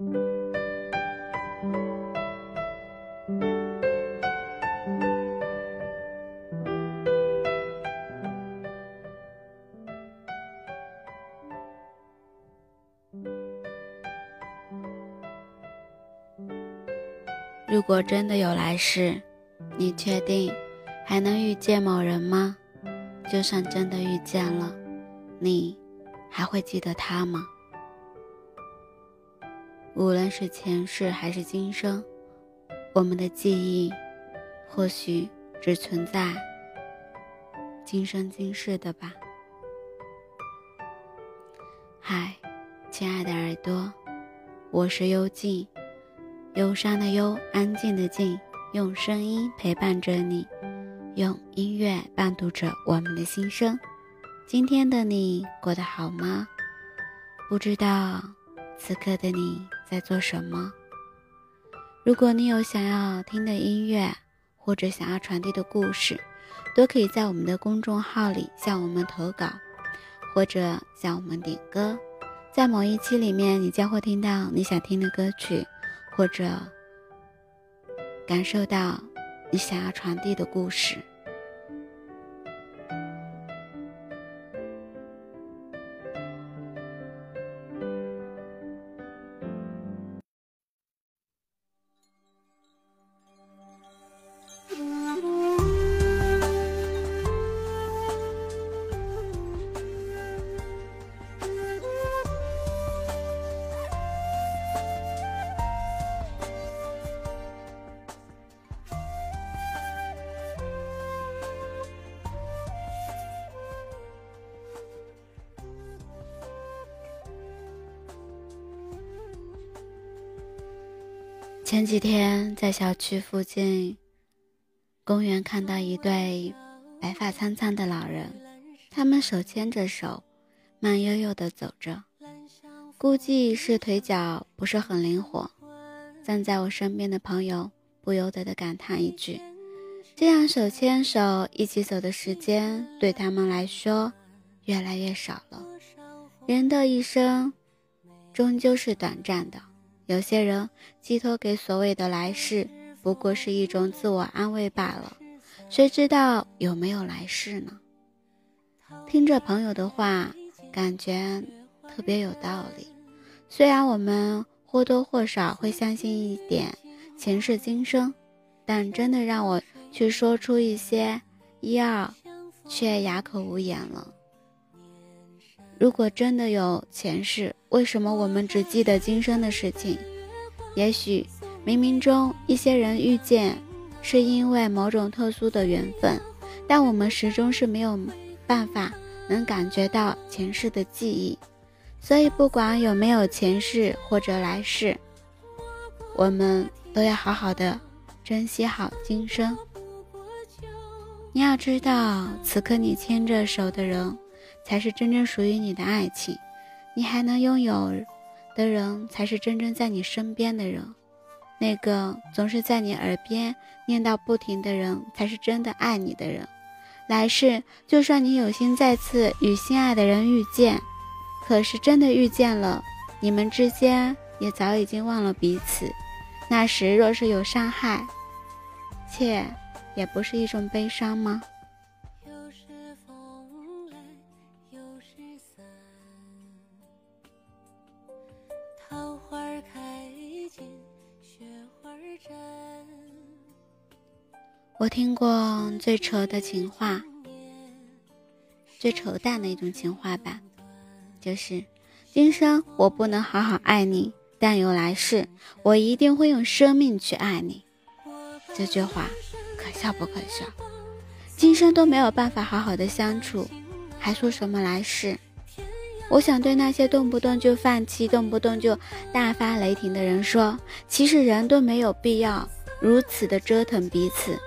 如果真的有来世，你确定还能遇见某人吗？就算真的遇见了，你还会记得他吗？无论是前世还是今生，我们的记忆或许只存在今生今世的吧。嗨，亲爱的耳朵，我是幽静。忧伤的忧，安静的静，用声音陪伴着你，用音乐伴读着我们的心声。今天的你过得好吗？不知道此刻的你在做什么？如果你有想要听的音乐，或者想要传递的故事，都可以在我们的公众号里向我们投稿，或者向我们点歌。在某一期里面，你将会听到你想听的歌曲。或者感受到你想要传递的故事。前几天在小区附近公园看到一对白发苍苍的老人，他们手牵着手，慢悠悠地走着，估计是腿脚不是很灵活。站在我身边的朋友不由得的感叹一句：“这样手牵手一起走的时间，对他们来说越来越少了。人的一生终究是短暂的。”有些人寄托给所谓的来世，不过是一种自我安慰罢了。谁知道有没有来世呢？听着朋友的话，感觉特别有道理。虽然我们或多或少会相信一点前世今生，但真的让我去说出一些一二，却哑口无言了。如果真的有前世，为什么我们只记得今生的事情？也许冥冥中一些人遇见，是因为某种特殊的缘分，但我们始终是没有办法能感觉到前世的记忆。所以，不管有没有前世或者来世，我们都要好好的珍惜好今生。你要知道，此刻你牵着手的人。才是真正属于你的爱情，你还能拥有的人，才是真正在你身边的人。那个总是在你耳边念叨不停的人，才是真的爱你的人。来世，就算你有心再次与心爱的人遇见，可是真的遇见了，你们之间也早已经忘了彼此。那时若是有伤害，切，也不是一种悲伤吗？听过最扯的情话，最扯淡的一种情话吧，就是今生我不能好好爱你，但有来世，我一定会用生命去爱你。这句话可笑不可笑？今生都没有办法好好的相处，还说什么来世？我想对那些动不动就放弃、动不动就大发雷霆的人说，其实人都没有必要如此的折腾彼此。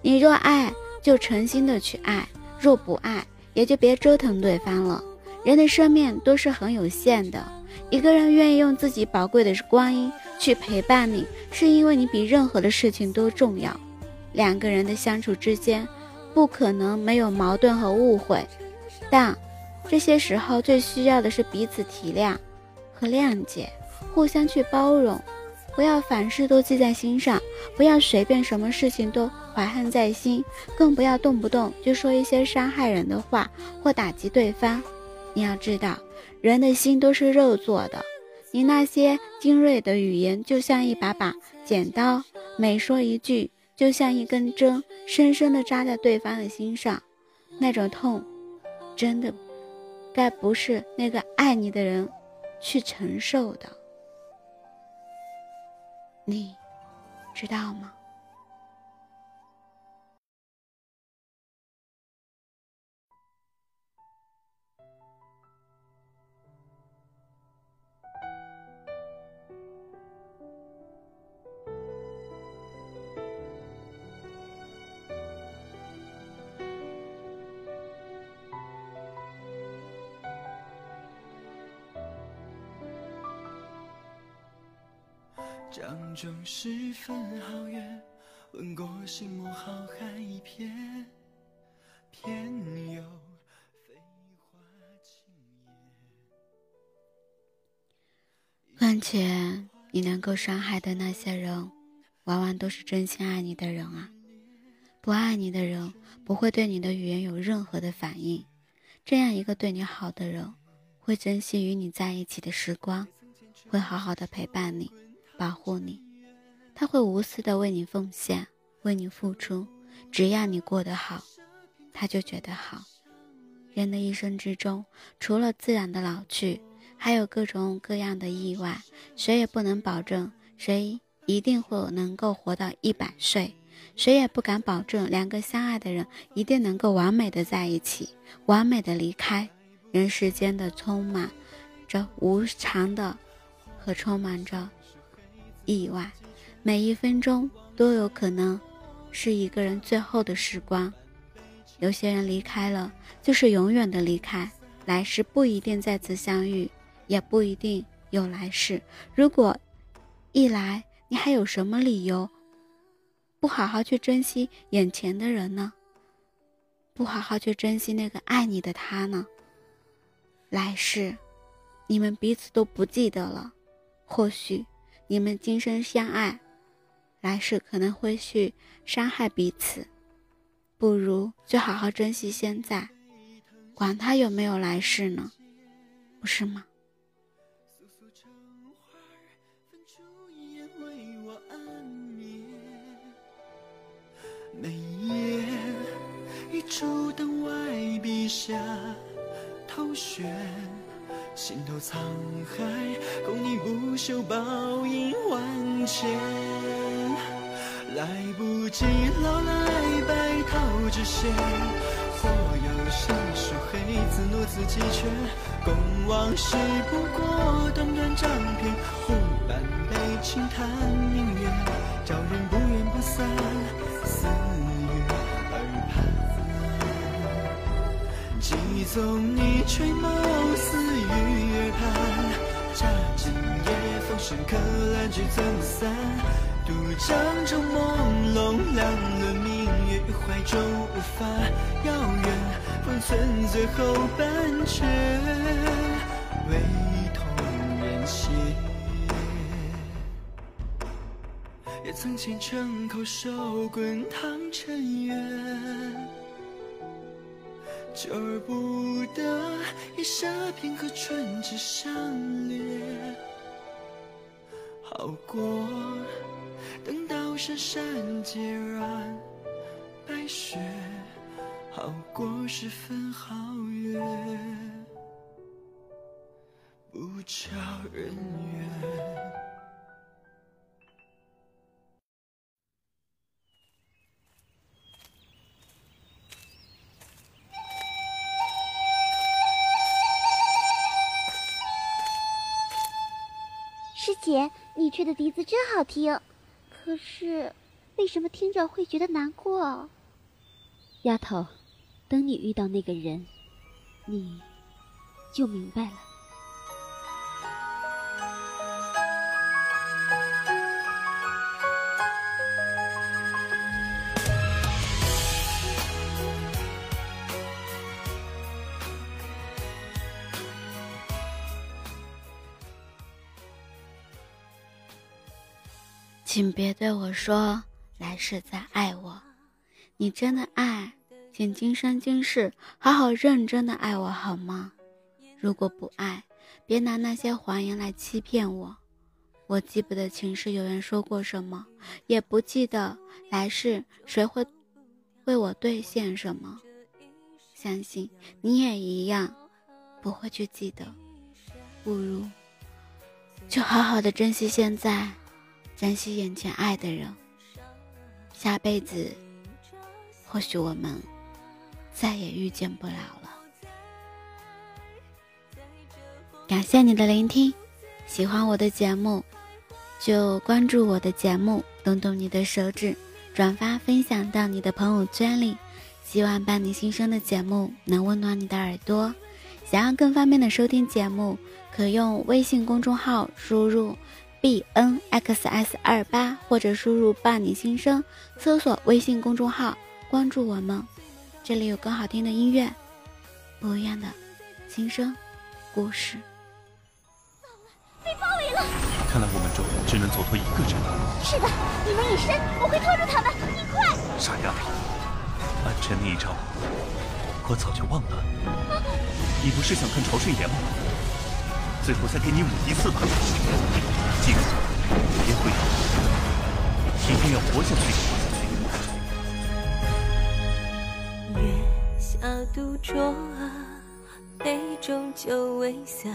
你若爱，就诚心的去爱；若不爱，也就别折腾对方了。人的生命都是很有限的，一个人愿意用自己宝贵的光阴去陪伴你，是因为你比任何的事情都重要。两个人的相处之间，不可能没有矛盾和误会，但这些时候最需要的是彼此体谅和谅解。互相去包容，不要凡事都记在心上，不要随便什么事情都怀恨在心，更不要动不动就说一些伤害人的话或打击对方。你要知道，人的心都是肉做的，你那些精锐的语言就像一把把剪刀，每说一句就像一根针，深深地扎在对方的心上，那种痛，真的。该不是那个爱你的人去承受的，你知道吗？江中十分好月，闻过心梦浩瀚一片，偏有飞花轻叶。况且，你能够伤害的那些人，往往都是真心爱你的人啊。不爱你的人，不会对你的语言有任何的反应。这样一个对你好的人，会珍惜与你在一起的时光，会好好的陪伴你。保护你，他会无私的为你奉献，为你付出。只要你过得好，他就觉得好。人的一生之中，除了自然的老去，还有各种各样的意外。谁也不能保证谁一定会能够活到一百岁，谁也不敢保证两个相爱的人一定能够完美的在一起，完美的离开。人世间的充满着无常的，和充满着。意外，每一分钟都有可能是一个人最后的时光。有些人离开了，就是永远的离开，来世不一定再次相遇，也不一定有来世。如果一来，你还有什么理由不好好去珍惜眼前的人呢？不好好去珍惜那个爱你的他呢？来世，你们彼此都不记得了，或许。你们今生相爱，来世可能会去伤害彼此，不如就好好珍惜现在，管他有没有来世呢，不是吗？每夜一烛灯外笔下头悬。心头沧海，你不朽报应万千。来不及老来白头之先，或有谁书黑字怒自己却共往事不过短短章篇。忽半杯轻叹明月，照人不怨不散，四月耳畔，寄纵你垂眸思。深刻兰菊怎散？独掌中朦胧两轮明月于怀中，无法遥远，封存最后半阙，唯同人歇。也曾虔诚叩首，滚烫尘缘，久而不得，一霎片刻春之相连。好过等到山山皆染白雪，好过十分好月，不巧人怨。姐。你吹的笛子真好听，可是为什么听着会觉得难过？丫头，等你遇到那个人，你就明白了。请别对我说来世再爱我。你真的爱，请今生今世好好认真的爱我好吗？如果不爱，别拿那些谎言来欺骗我。我记不得前世有人说过什么，也不记得来世谁会为我兑现什么。相信你也一样，不会去记得。不如就好好的珍惜现在，珍惜眼前爱的人。下辈子，或许我们再也遇见不了了。感谢你的聆听，喜欢我的节目。就关注我的节目，动动你的手指，转发分享到你的朋友圈里。希望伴你心声的节目能温暖你的耳朵。想要更方便的收听节目，可用微信公众号输入 b n x s 二八，或者输入伴你心声，搜索微信公众号关注我们。这里有更好听的音乐，不一样的心声故事。被包围了！看来我们中只能走脱一个人了。是的，你们隐身，我会拖住他们。你快！傻丫头，安晨那一招，我早就忘了。你不是想看潮顺眼吗？最后再给你舞一次吧。记住，别回头，一定要活下去。月下独酌，杯中酒未散。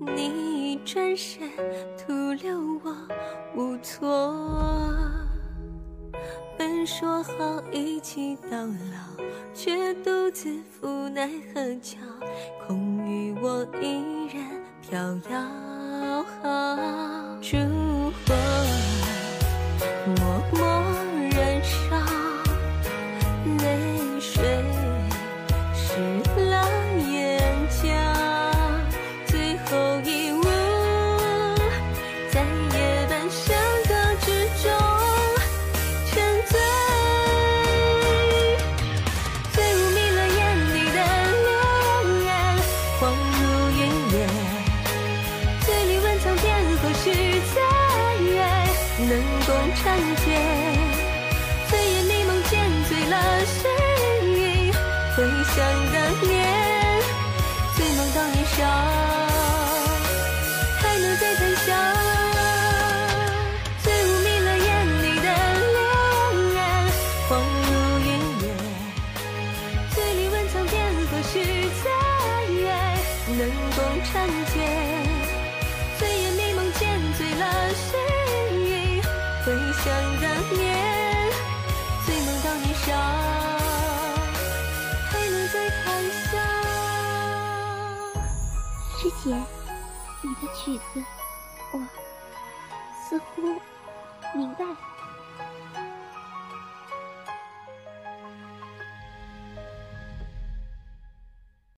你转身，徒留我无措。本说好一起到老，却独自赴奈何桥。空余我一人飘摇。烛醉想当年，醉梦当年少，还能再谈笑。醉雾迷了眼，你的脸恍如云烟。醉里问苍天，何时再能共婵娟？醉眼迷蒙间，醉了誓言。醉想当年，醉梦当年少。姐，你的曲子，我似乎明白了。